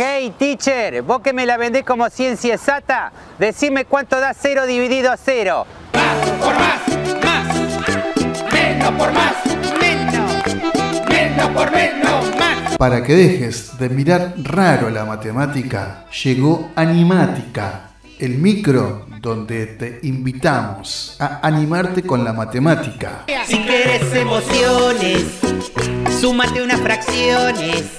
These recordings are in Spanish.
Hey teacher, vos que me la vendés como ciencia exacta, decime cuánto da cero dividido a cero. Más por más, más. Menos por más, menos. Menos por menos, más. Para que dejes de mirar raro la matemática, llegó Animática, el micro donde te invitamos a animarte con la matemática. Si quieres emociones, súmate unas fracciones.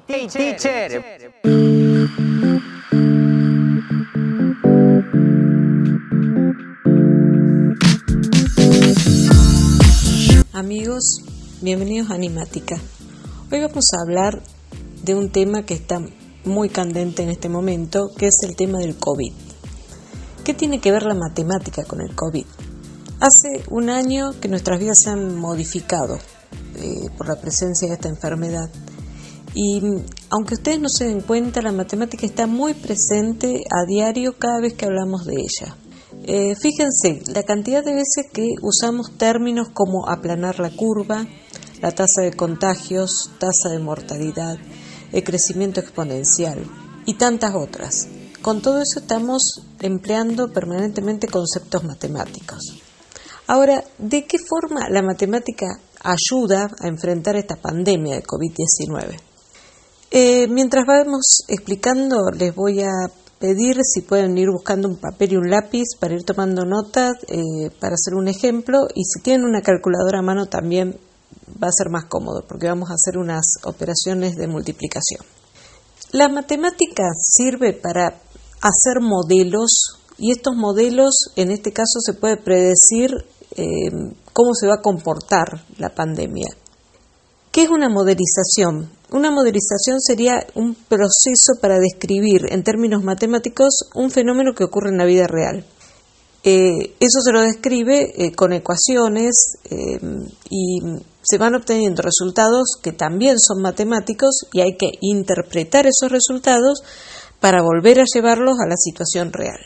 Teacher. Amigos, bienvenidos a Animática. Hoy vamos a hablar de un tema que está muy candente en este momento, que es el tema del COVID. ¿Qué tiene que ver la matemática con el COVID? Hace un año que nuestras vidas se han modificado eh, por la presencia de esta enfermedad. Y aunque ustedes no se den cuenta, la matemática está muy presente a diario cada vez que hablamos de ella. Eh, fíjense la cantidad de veces que usamos términos como aplanar la curva, la tasa de contagios, tasa de mortalidad, el crecimiento exponencial y tantas otras. Con todo eso estamos empleando permanentemente conceptos matemáticos. Ahora, ¿de qué forma la matemática ayuda a enfrentar esta pandemia de COVID-19? Eh, mientras vamos explicando, les voy a pedir si pueden ir buscando un papel y un lápiz para ir tomando notas, eh, para hacer un ejemplo, y si tienen una calculadora a mano también va a ser más cómodo, porque vamos a hacer unas operaciones de multiplicación. La matemática sirve para hacer modelos, y estos modelos, en este caso, se puede predecir eh, cómo se va a comportar la pandemia. ¿Qué es una modelización? Una modelización sería un proceso para describir en términos matemáticos un fenómeno que ocurre en la vida real. Eh, eso se lo describe eh, con ecuaciones eh, y se van obteniendo resultados que también son matemáticos y hay que interpretar esos resultados para volver a llevarlos a la situación real.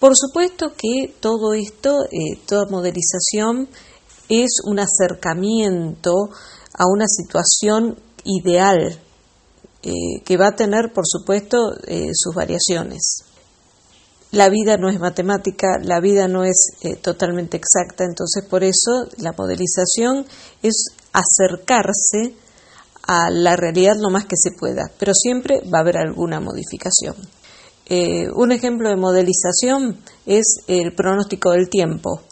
Por supuesto que todo esto, toda modelización, es un acercamiento a una situación ideal eh, que va a tener, por supuesto, eh, sus variaciones. La vida no es matemática, la vida no es eh, totalmente exacta, entonces por eso la modelización es acercarse a la realidad lo más que se pueda, pero siempre va a haber alguna modificación. un ejemplo de modelización es el pronóstico del tiempo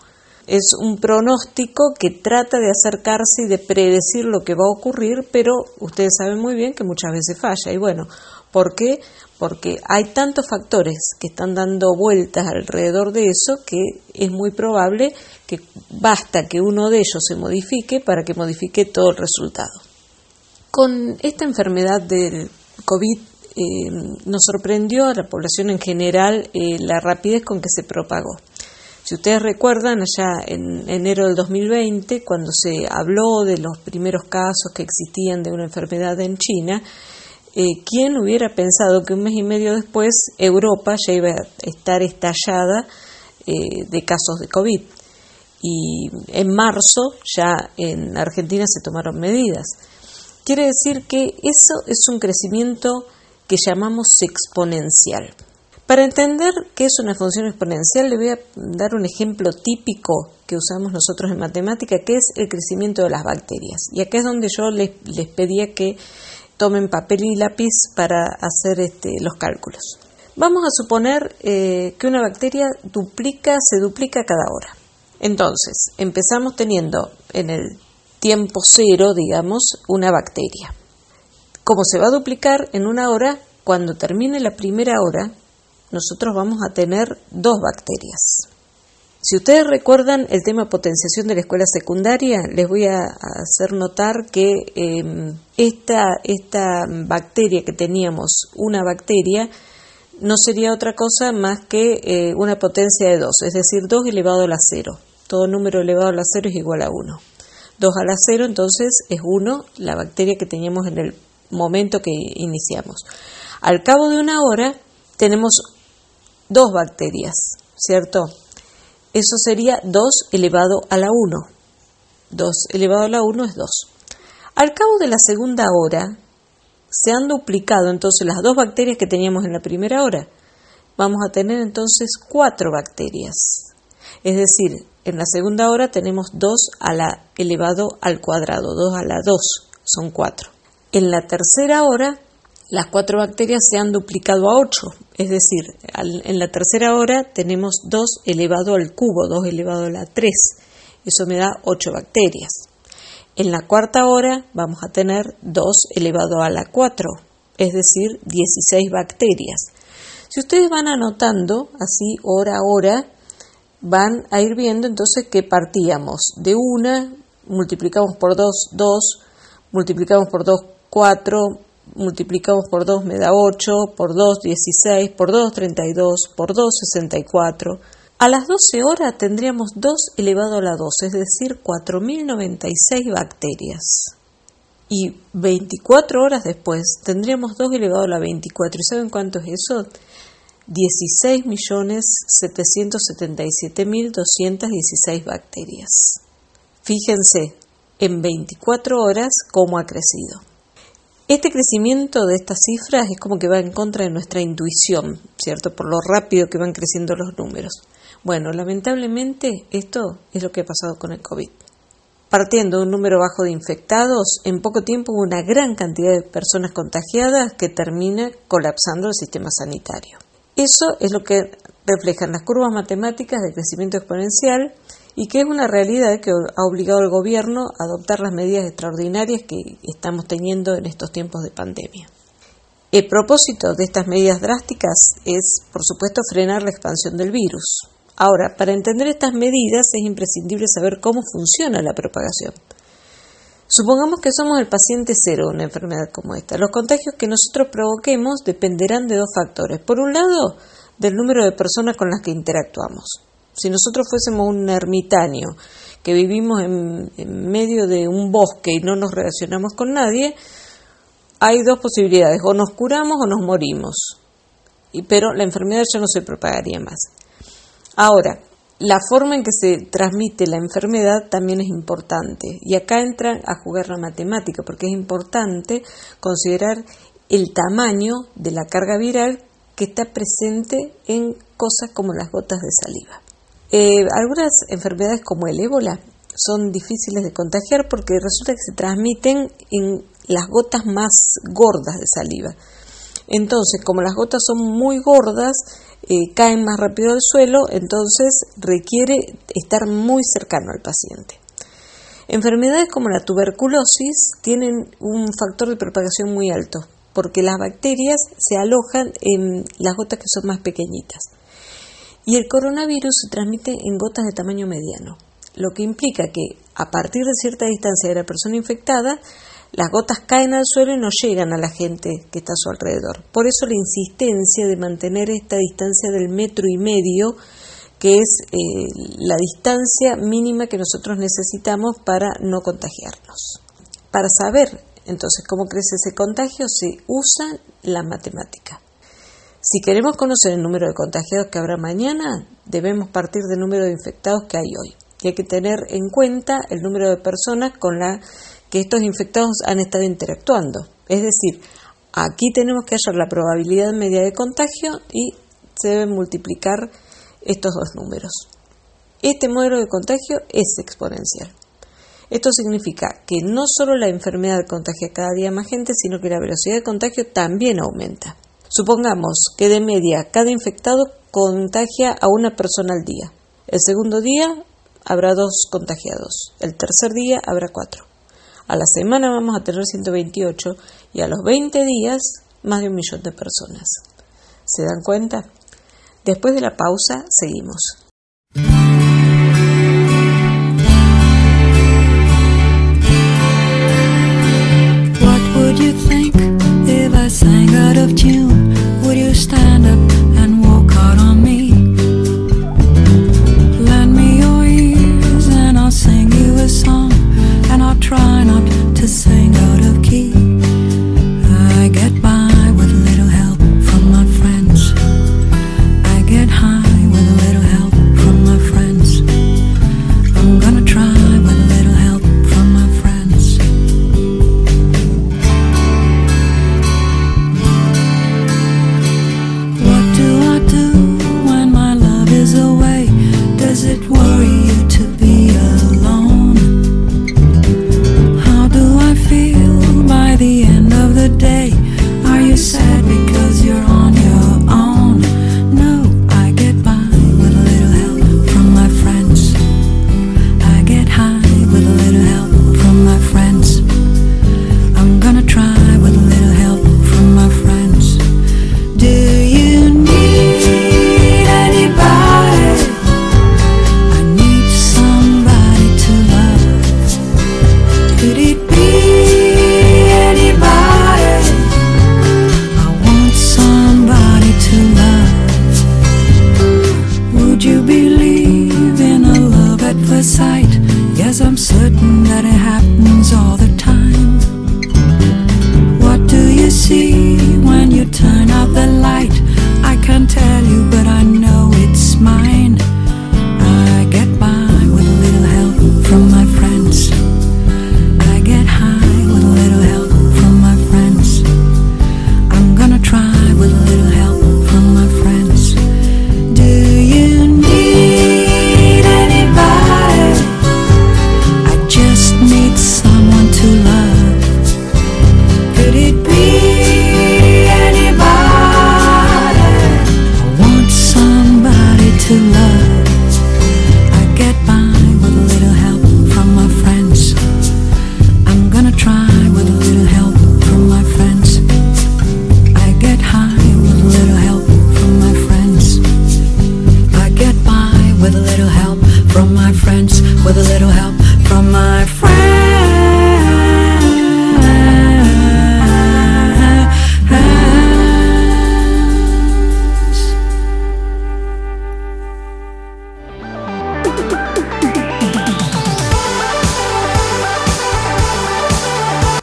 es un pronóstico que trata de acercarse y de predecir lo que va a ocurrir, pero ustedes saben muy bien que muchas veces falla. Y bueno, ¿por qué? Porque hay tantos factores que están dando vueltas alrededor de eso que es muy probable que basta que uno de ellos se modifique para que modifique todo el resultado. Con esta enfermedad del COVID eh, nos sorprendió a la población en general eh, la rapidez con que se propagó. Si ustedes recuerdan, allá en enero del 2020, cuando se habló de los primeros casos que existían de una enfermedad en China, eh, ¿quién hubiera pensado que un mes y medio después Europa ya iba a estar estallada eh, de casos de COVID? Y en marzo ya en Argentina se tomaron medidas. Quiere decir que eso es un crecimiento que llamamos exponencial. Para entender qué es una función exponencial, le voy a dar un ejemplo típico que usamos nosotros en matemática, que es el crecimiento de las bacterias. Y acá es donde yo les, pedía que tomen papel y lápiz para hacer este, los cálculos. Vamos a suponer eh, que una bacteria duplica, se duplica cada hora. Entonces, empezamos teniendo en el tiempo cero, digamos, una bacteria. Como se va a duplicar en una hora, cuando termine la primera hora, nosotros vamos a tener dos bacterias. Si ustedes recuerdan el tema potenciación de la escuela secundaria, les voy a hacer notar que em, esta, esta bacteria que teníamos, una bacteria, no sería otra cosa más que eh, una potencia de 2, es decir, 2 elevado a la 0. Todo número elevado a la 0 es igual a 1. 2 a la 0 entonces es 1, la bacteria que teníamos en el momento que iniciamos. Al cabo de una hora tenemos dos bacterias, ¿cierto? Eso sería 2 elevado a la 1. 2 elevado a la 1 es 2. Al cabo de la segunda hora, se han duplicado entonces las dos bacterias que teníamos en la primera hora. Vamos a tener entonces cuatro bacterias. Es decir, en la segunda hora tenemos 2 a la elevado al cuadrado, 2 a la 2 son 4. En la tercera hora las cuatro bacterias se han duplicado a 8, es decir, en la tercera hora tenemos 2 elevado al cubo, 2 elevado a la 3, eso me da 8 bacterias. En la cuarta hora vamos a tener 2 elevado a la 4, es decir, 16 bacterias. Si ustedes van anotando así hora a hora, van a ir viendo entonces que partíamos de una, multiplicamos por 2, 2, multiplicamos por 2, 4, multiplicamos por 2 me da 8, por 2 16, por 2 32, por 2 64. A las 12 horas tendríamos 2 elevado a la 2, es decir, 4096 bacterias. Y 24 horas después tendríamos 2 elevado a la 24. ¿Y saben cuánto es eso? 16.777.216 bacterias. Fíjense en 24 horas cómo ha crecido. Este crecimiento de estas cifras es como que va en contra de nuestra intuición, ¿cierto? Por lo rápido que van creciendo los números. Bueno, lamentablemente esto es lo que ha pasado con el COVID. Partiendo de un número bajo de infectados, en poco tiempo hubo una gran cantidad de personas contagiadas que termina colapsando el sistema sanitario. Eso es lo que reflejan las curvas matemáticas de crecimiento exponencial y que es una realidad que ha obligado al gobierno a adoptar las medidas extraordinarias que estamos teniendo en estos tiempos de pandemia. El propósito de estas medidas drásticas es, por supuesto, frenar la expansión del virus. Ahora, para entender estas medidas es imprescindible saber cómo funciona la propagación. Supongamos que somos el paciente cero de una enfermedad como esta. Los contagios que nosotros provoquemos dependerán de dos factores. Por un lado, del número de personas con las que interactuamos. Si nosotros fuésemos un ermitaño que vivimos en, medio de un bosque y no nos relacionamos con nadie, hay dos posibilidades, o nos curamos o nos morimos, y, pero la enfermedad ya no se propagaría más. Ahora, la forma en que se transmite la enfermedad también es importante, y acá entra a jugar la matemática, porque es importante considerar el tamaño de la carga viral que está presente en cosas como las gotas de saliva. Eh, algunas enfermedades como el ébola son difíciles de contagiar porque resulta que se transmiten en las gotas más gordas de saliva. Entonces, como las gotas son muy gordas, eh, caen más rápido al suelo, entonces requiere estar muy cercano al paciente. Enfermedades como la tuberculosis tienen un factor de propagación muy alto, porque las bacterias se alojan en las gotas que son más pequeñitas. Y el coronavirus se transmite en gotas de tamaño mediano, lo que implica que a partir de cierta distancia de la persona infectada, las gotas caen al suelo y no llegan a la gente que está a su alrededor. Por eso la insistencia de mantener esta distancia del metro y medio, que es eh, la distancia mínima que nosotros necesitamos para no contagiarnos. Para saber entonces cómo crece ese contagio se usa la matemática. Si queremos conocer el número de contagiados que habrá mañana, debemos partir del número de infectados que hay hoy. Y hay que tener en cuenta el número de personas con la que estos infectados han estado interactuando. Es decir, aquí tenemos que hallar la probabilidad media de contagio y se deben multiplicar estos dos números. Este modelo de contagio es exponencial. Esto significa que no solo la enfermedad contagia cada día más gente, sino que la velocidad de contagio también aumenta. Supongamos que de media cada infectado contagia a una persona al día. El segundo día habrá dos contagiados. El tercer día habrá cuatro. A la semana vamos a tener 128 y a los 20 días más de un millón de personas. ¿Se dan cuenta? Después de la pausa seguimos.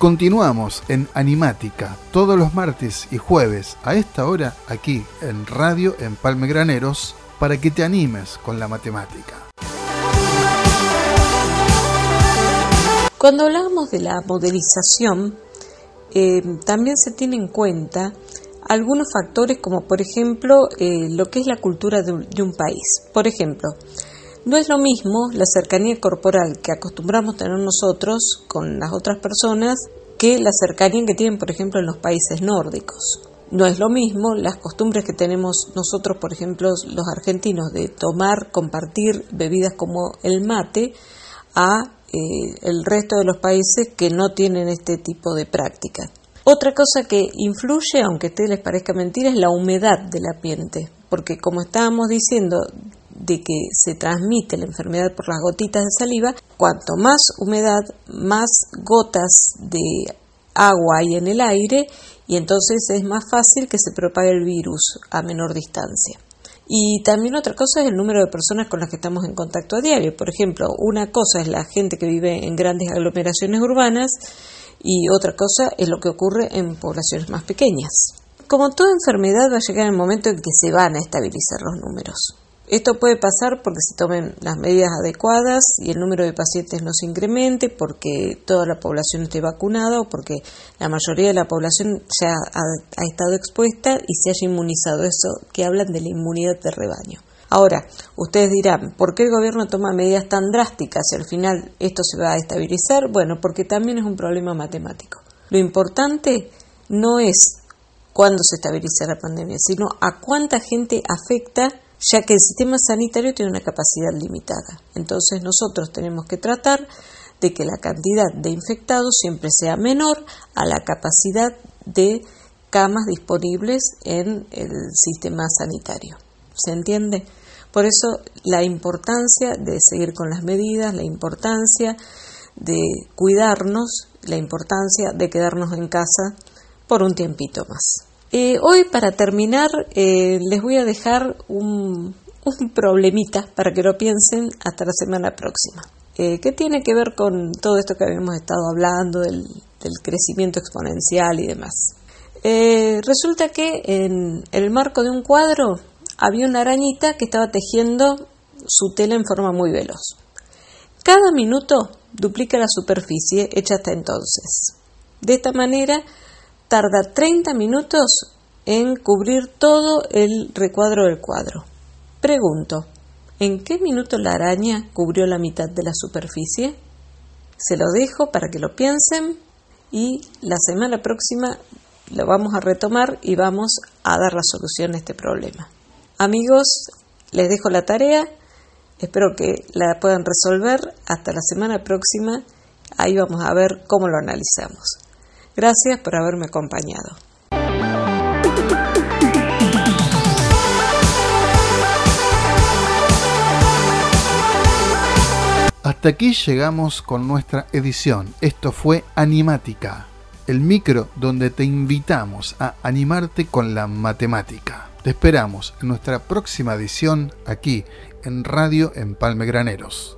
Continuamos en Animática todos los martes y jueves a esta hora aquí en Radio Empalme Graneros para que te animes con la matemática. Cuando hablamos de la modelización, eh, también se tiene en cuenta algunos factores como por ejemplo eh, lo que es la cultura de un, de un país. Por ejemplo, no es lo mismo la cercanía corporal que acostumbramos tener nosotros con las otras personas que la cercanía que tienen, por ejemplo, en los países nórdicos. No es lo mismo las costumbres que tenemos nosotros, por ejemplo, los argentinos, de tomar, compartir bebidas como el mate, a eh, el resto de los países que no tienen este tipo de práctica. Otra cosa que influye, aunque a ustedes les parezca mentira, es la humedad del ambiente, porque como estábamos diciendo de que se transmite la enfermedad por las gotitas de saliva, cuanto más humedad, más gotas de agua hay en el aire y entonces es más fácil que se propague el virus a menor distancia. Y también otra cosa es el número de personas con las que estamos en contacto a diario. Por ejemplo, una cosa es la gente que vive en grandes aglomeraciones urbanas y otra cosa es lo que ocurre en poblaciones más pequeñas. Como toda enfermedad va a llegar el momento en que se van a estabilizar los números. Esto puede pasar porque se tomen las medidas adecuadas y el número de pacientes no se incremente, porque toda la población esté vacunada o porque la mayoría de la población ya ha, estado expuesta y se haya inmunizado. Eso que hablan de la inmunidad de rebaño. Ahora, ustedes dirán, ¿por qué el gobierno toma medidas tan drásticas y al final esto se va a estabilizar? Bueno, porque también es un problema matemático. Lo importante no es cuándo se estabiliza la pandemia, sino a cuánta gente afecta ya que el sistema sanitario tiene una capacidad limitada. Entonces nosotros tenemos que tratar de que la cantidad de infectados siempre sea menor a la capacidad de camas disponibles en el sistema sanitario. ¿Se entiende? Por eso la importancia de seguir con las medidas, la importancia de cuidarnos, la importancia de quedarnos en casa por un tiempito más. Eh, hoy para terminar eh, les voy a dejar un, problemita para que lo piensen hasta la semana próxima. Eh, ¿Qué tiene que ver con todo esto que habíamos estado hablando del, del crecimiento exponencial y demás? resulta que en el marco de un cuadro había una arañita que estaba tejiendo su tela en forma muy veloz. Cada minuto duplica la superficie hecha hasta entonces. De esta manera, tarda 30 minutos en cubrir todo el recuadro del cuadro. Pregunto, ¿en qué minuto la araña cubrió la mitad de la superficie? Se lo dejo para que lo piensen y la semana próxima lo vamos a retomar y vamos a dar la solución a este problema. Amigos, les dejo la tarea Espero que la puedan resolver. Hasta la semana próxima. Ahí vamos a ver cómo lo analizamos. Gracias por haberme acompañado. Hasta aquí llegamos con nuestra edición. Esto fue Animática, el micro donde te invitamos a animarte con la matemática. Te esperamos en nuestra próxima edición aquí en Radio Empalme Graneros.